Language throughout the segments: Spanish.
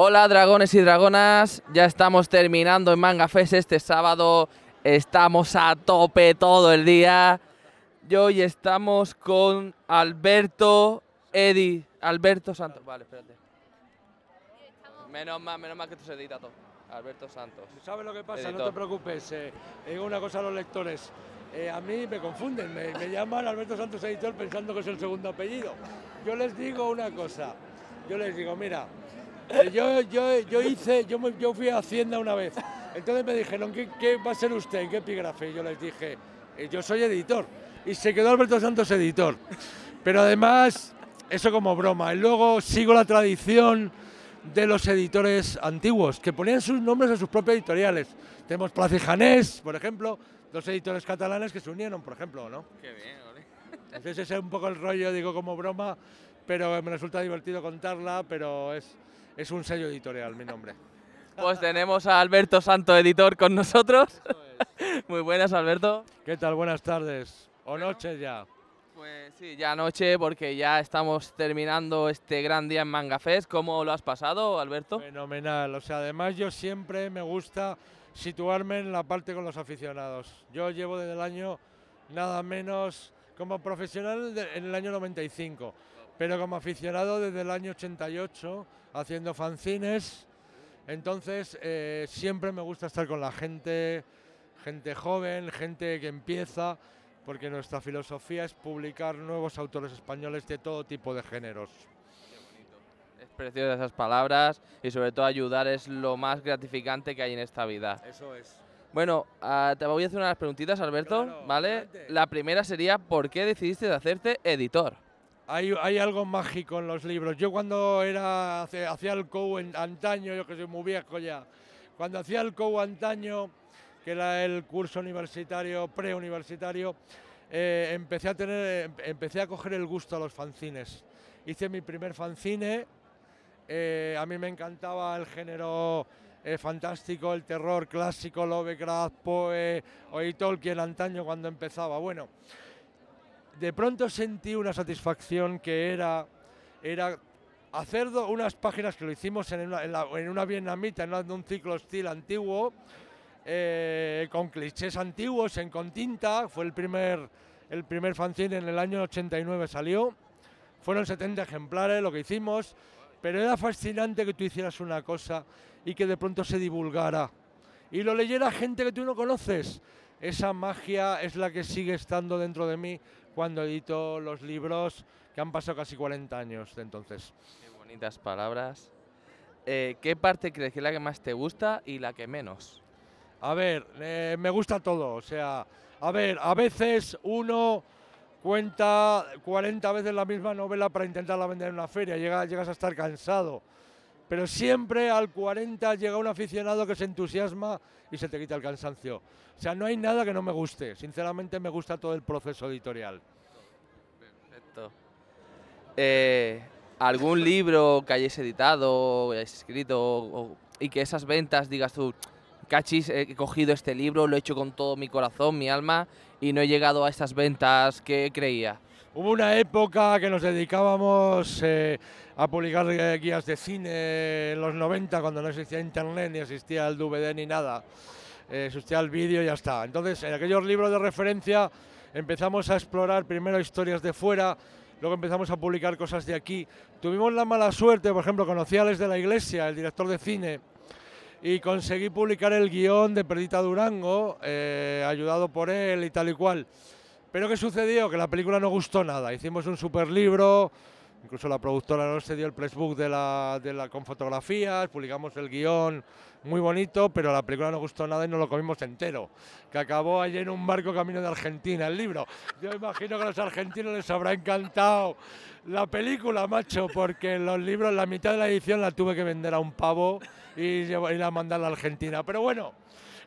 Hola dragones y dragonas, ya estamos terminando en Manga Fest este sábado, estamos a tope todo el día y hoy estamos con Alberto Edi, Alberto Santos, vale, espérate. Menos mal, menos mal que esto se edita todo. Alberto Santos. ¿Sabes lo que pasa? No Editor. te preocupes. eh, digo una cosa a los lectores. eh, a mí me confunden, me, me llaman Alberto Santos Editor pensando que es el segundo apellido. Yo les digo una cosa. Yo les digo, mira, eh, yo, yo, yo hice, yo, me- yo fui a Hacienda una vez. Entonces me dijeron, ¿qué, qué va a ser usted? ¿En qué epígrafe? Y yo les dije, "Eh, yo soy editor. Y se quedó Alberto Santos Editor. Pero además, eso como broma. Y luego sigo la tradición de los editores antiguos, que ponían sus nombres en sus propias editoriales. Tenemos Plaza y Janés, por ejemplo, dos editores catalanes que se unieron, por ejemplo, ¿no? Qué bien, ole. Entonces ese es un poco el rollo, digo como broma, pero me resulta divertido contarla, pero es, es un sello editorial mi nombre. Pues tenemos a Alberto Santos, editor, con nosotros. Muy buenas, Alberto. ¿Qué tal? Buenas tardes. O noches ya. Pues sí, ya anoche porque ya estamos terminando este gran día en Manga Fest. ¿Cómo lo has pasado, Alberto? Fenomenal. O sea, además yo siempre me gusta situarme en la parte con los aficionados. Yo llevo desde el año nada menos como profesional en el año 95, pero como aficionado desde el año 88 haciendo fanzines. Entonces eh, siempre me gusta estar con la gente, gente joven, gente que empieza, porque nuestra filosofía es publicar nuevos autores españoles de todo tipo de géneros. Es precioso esas palabras y sobre todo ayudar es lo más gratificante que hay en esta vida. Eso es. Bueno, ah, te voy a hacer unas preguntitas, Alberto, Claro, ¿vale? adelante. La primera sería, ¿por qué decidiste de hacerte editor? Hay, hay algo mágico en los libros. Yo cuando era hacía el COU en antaño, yo que soy muy viejo ya, cuando hacía el COU antaño, que era el curso universitario, preuniversitario, eh, empecé a tener, em- empecé a coger el gusto a los fanzines. Hice mi primer fanzine, eh, a mí me encantaba el género eh, fantástico, el terror clásico, Lovecraft, Poe, oí Tolkien antaño cuando empezaba. Bueno, de pronto sentí una satisfacción que era, era hacer unas páginas que lo hicimos en una, en una vietnamita, en un ciclo hostil antiguo, eh, con clichés antiguos, en con tinta, fue el primer, el primer fanzine en el año 89 salió, fueron 70 ejemplares lo que hicimos, pero era fascinante que tú hicieras una cosa y que de pronto se divulgara. Y lo leyera gente que tú no conoces. Esa magia es la que sigue estando dentro de mí cuando edito los libros que han pasado casi 40 años de entonces. Qué bonitas palabras. Eh, ¿Qué parte crees que es la que más te gusta y la que menos? A ver, eh, me gusta todo. O sea, a ver, a veces uno cuenta 40 veces la misma novela para intentarla vender en una feria, llega- llegas a estar cansado. Pero siempre al 40 llega un aficionado que se entusiasma y se te quita el cansancio. O sea, no hay nada que no me guste. Sinceramente me gusta todo el proceso editorial. Perfecto. Eh, ¿Algún libro que hayáis editado, o hayáis escrito, y que esas ventas digas tú, cachis, he cogido este libro, lo he hecho con todo mi corazón, mi alma, y no he llegado a estas ventas que creía? Hubo una época que nos dedicábamos eh, a publicar eh, guías de cine en los 90, cuando no existía internet, ni existía el DVD ni nada. Eh, existía el vídeo y ya está. Entonces, en aquellos libros de referencia empezamos a explorar primero historias de fuera, luego empezamos a publicar cosas de aquí. Tuvimos la mala suerte, por ejemplo, conocí a Alex de la Iglesia, el director de cine, y conseguí publicar el guion de Perdita Durango, eh, ayudado por él y tal y cual. Pero ¿qué sucedió? Que la película no gustó nada. Hicimos un super libro, incluso la productora no se dio el pressbook de la, de la, con fotografías, publicamos el guion muy bonito, pero la película no gustó nada y nos lo comimos entero. Que acabó allí en un barco camino de Argentina, el libro. Yo imagino que a los argentinos les habrá encantado la película, macho, porque los libros, la mitad de la edición la tuve que vender a un pavo y llevar- ir a mandarla a Argentina. Pero bueno,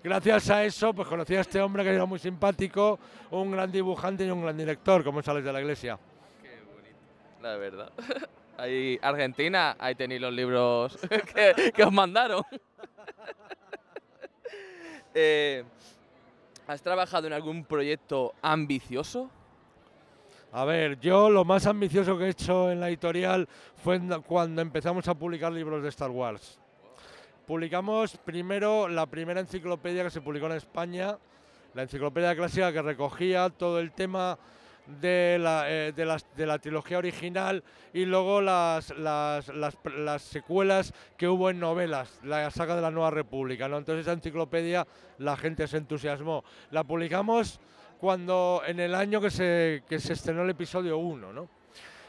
gracias a eso, pues conocí a este hombre que era muy simpático, un gran dibujante y un gran director, como sales de la iglesia. La verdad. Ahí, Argentina, ahí tenéis los libros que, que os mandaron. Eh, ¿Has trabajado en algún proyecto ambicioso? A ver, yo lo más ambicioso que he hecho en la editorial fue cuando empezamos a publicar libros de Star Wars. Publicamos primero la primera enciclopedia que se publicó en España, la enciclopedia clásica que recogía todo el tema de la, eh, trilogía original y luego las, las, las- las secuelas que hubo en novelas, la saga de la Nueva República. Entonces esa enciclopedia la gente se entusiasmó. La publicamos cuando en el año que se, estrenó el episodio 1. ¿no?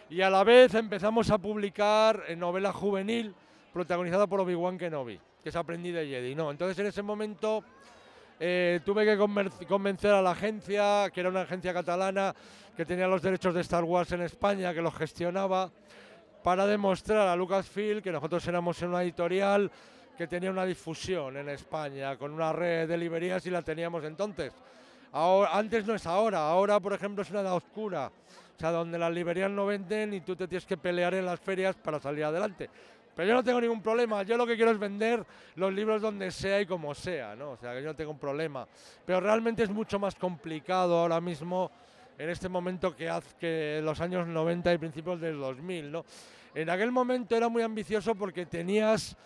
Y a la vez empezamos a publicar novela juvenil protagonizada por Obi-Wan Kenobi, que es Aprendí de Jedi. ¿no? Entonces en ese momento eh, tuve que convencer a la agencia, que era una agencia catalana que tenía los derechos de Star Wars en España, que los gestionaba, para demostrar a Lucasfilm que nosotros éramos una editorial que tenía una difusión en España, con una red de librerías y la teníamos entonces. Ahora, antes no es ahora, ahora por ejemplo es una edad oscura, o sea, donde las librerías no venden y tú te tienes que pelear en las ferias para salir adelante. Pero yo no tengo ningún problema, yo lo que quiero es vender los libros donde sea y como sea, ¿no? O sea, que yo no tengo un problema. Pero realmente es mucho más complicado ahora mismo, en este momento, que hace que los años 90 y principios del 2000, ¿no? En aquel momento era muy ambicioso porque tenías,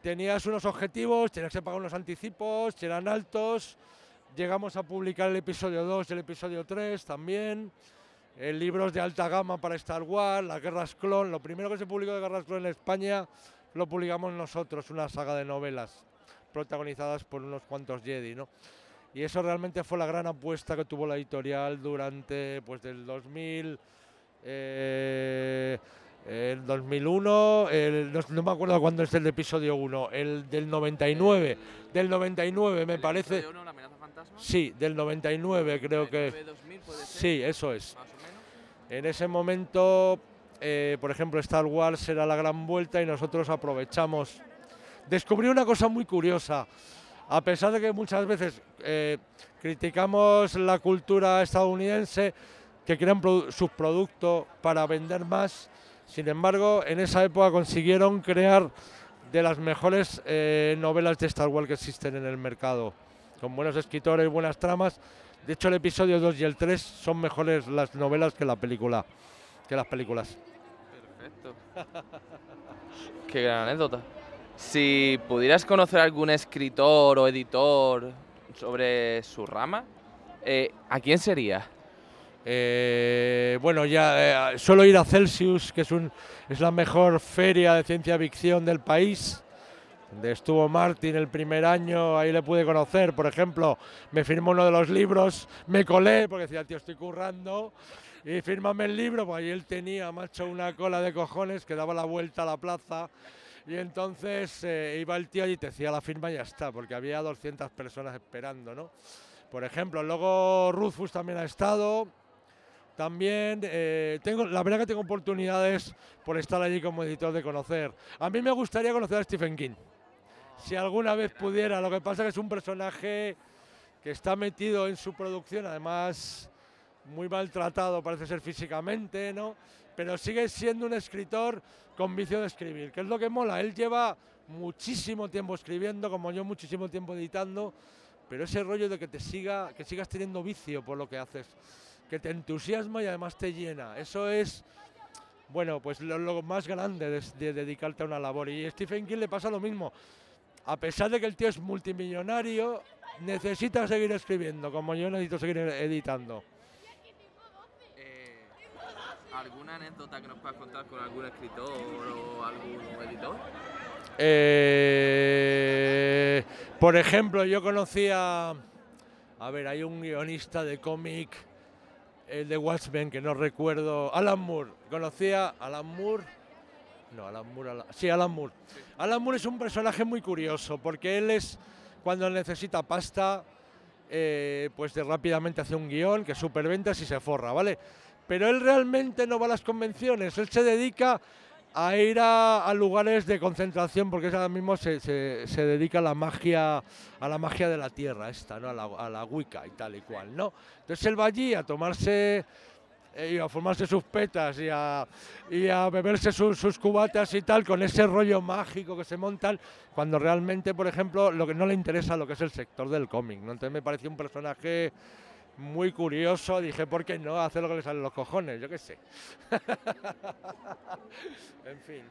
tenías unos objetivos, tenías que pagar unos anticipos, eran altos. Llegamos a publicar el episodio 2 y el episodio 3 también eh, libros de alta gama para Star Wars, las Guerras Clon. Lo primero que se publicó de Guerras Clon en España lo publicamos nosotros, una saga de novelas protagonizadas por unos cuantos Jedi, ¿no? Y eso realmente fue la gran apuesta que tuvo la editorial durante, pues, del 2000, eh, el 2001, el- no, no me acuerdo cuándo es el episodio 1, el del 99, del 99 me ¿El parece, la amenaza fantasma? sí, del 99 creo que, 2000 puede ser, sí, eso es. más o menos. En ese momento, eh, por ejemplo, Star Wars era la gran vuelta y nosotros aprovechamos. Descubrí una cosa muy curiosa. A pesar de que muchas veces eh, criticamos la cultura estadounidense, que crean produ- subproducto para vender más, sin embargo, en esa época consiguieron crear de las mejores eh, novelas de Star Wars que existen en el mercado, con buenos escritores, buenas tramas. De hecho, el episodio 2 y el 3 son mejores las novelas que la película, que las películas. Perfecto. Qué gran anécdota. Si pudieras conocer algún escritor o editor sobre su rama, eh, ¿a quién sería? Eh, bueno, ya eh, suelo ir a Celsius, que es, un, es la mejor feria de ciencia ficción del país. Estuvo Martin el primer año, ahí le pude conocer, por ejemplo, me firmó uno de los libros, me colé porque decía, tío, estoy currando, y fírmame el libro, pues ahí él tenía, macho, una cola de cojones que daba la vuelta a la plaza, y entonces eh, iba el tío y te hacía la firma y ya está, porque había 200 personas esperando, ¿no? Por ejemplo, luego Rufus también ha estado, también eh, tengo, la verdad que tengo oportunidades por estar allí como editor de conocer. A mí me gustaría conocer a Stephen King. Si alguna vez pudiera, lo que pasa es que es un personaje que está metido en su producción, además muy maltratado parece ser físicamente, ¿no? Pero sigue siendo un escritor con vicio de escribir, que es lo que mola. Él lleva muchísimo tiempo escribiendo, como yo muchísimo tiempo editando, pero ese rollo de que te siga, que sigas teniendo vicio por lo que haces, que te entusiasma y además te llena. Eso es, bueno, pues lo, más grande de, de dedicarte a una labor. Y Stephen King le pasa lo mismo. A pesar de que el tío es multimillonario, necesita seguir escribiendo, como yo necesito seguir editando. Eh, ¿Alguna anécdota que nos puedas contar con algún escritor o algún editor? Eh, por ejemplo, yo conocía, a ver, hay un guionista de cómic, el de Watchmen, que no recuerdo, Alan Moore. Conocía a Alan Moore. No, Alan Moore, sí, Alan Moore. Moore es un personaje muy curioso, porque él es, cuando necesita pasta, eh, pues de rápidamente hace un guion que superventas y se forra, ¿vale? Pero él realmente no va a las convenciones, él se dedica a ir a, lugares de concentración porque ahora mismo se, se- se dedica a la magia a la magia de la tierra esta no a la, a la Wicca y tal y cual no entonces él va allí a tomarse y a formarse sus petas y a, y a beberse sus, sus cubatas y tal con ese rollo mágico que se montan cuando realmente por ejemplo lo que no le interesa lo que es el sector del cómic no entonces me pareció un personaje muy curioso dije por qué no hacer lo que le salen los cojones yo qué sé en fin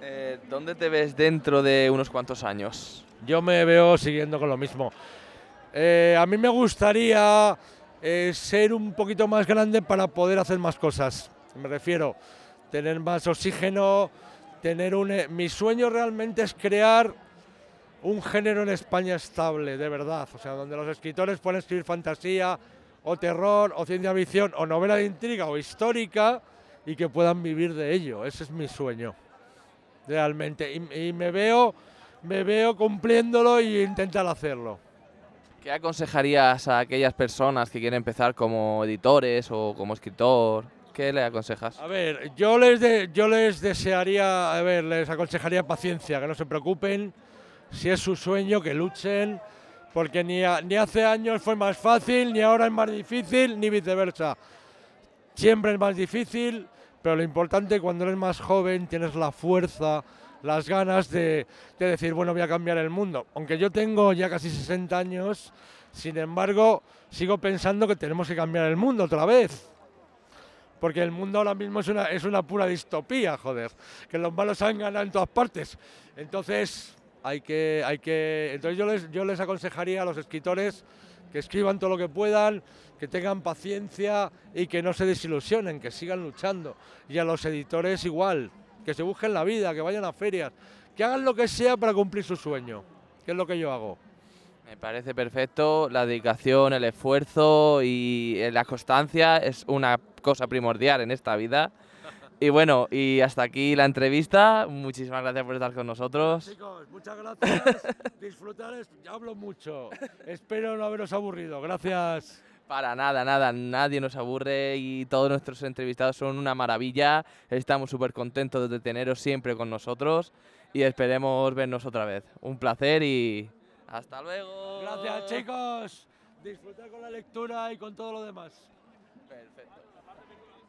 Eh, ¿Dónde te ves dentro de unos cuantos años? Yo me veo siguiendo con lo mismo. Eh, a mí me gustaría eh, ser un poquito más grande para poder hacer más cosas. Me refiero, tener más oxígeno, tener un... eh, Mi sueño realmente es crear un género en España estable, de verdad. O sea, donde los escritores puedan escribir fantasía, o terror, o ciencia ficción, o novela de intriga, o histórica, y que puedan vivir de ello. Ese es mi sueño, realmente. Y, y me veo, me veo cumpliéndolo y intentar hacerlo. ¿Qué aconsejarías a aquellas personas que quieren empezar como editores o como escritor? ¿Qué le aconsejas? A ver, yo les, de- yo les desearía, a ver, les aconsejaría paciencia, que no se preocupen, si es su sueño, que luchen, porque ni, a- ni hace años fue más fácil, ni ahora es más difícil, ni viceversa. Siempre es más difícil, pero lo importante cuando eres más joven tienes la fuerza, las ganas de, de decir, bueno, voy a cambiar el mundo. Aunque yo tengo ya casi 60 años, sin embargo, sigo pensando que tenemos que cambiar el mundo otra vez. Porque el mundo ahora mismo es una, es una pura distopía, joder. Que los malos han ganado en todas partes. Entonces, hay que, hay que. Entonces yo les, yo les aconsejaría a los escritores que escriban todo lo que puedan, que tengan paciencia y que no se desilusionen, que sigan luchando. Y a los editores igual, que se busquen la vida, que vayan a ferias, que hagan lo que sea para cumplir su sueño, que es lo que yo hago. Me parece perfecto. La dedicación, el esfuerzo y eh, la constancia es una cosa primordial en esta vida. Y bueno, y hasta aquí la entrevista. Muchísimas gracias por estar con nosotros. Chicos, muchas gracias. Disfrutar, es- ya hablo mucho. Espero no haberos aburrido. Gracias. Para nada, nada, nadie nos aburre y todos nuestros entrevistados son una maravilla. Estamos súper contentos de teneros siempre con nosotros y esperemos vernos otra vez. Un placer y hasta luego. Gracias, chicos. Disfrutar con la lectura y con todo lo demás. Perfecto.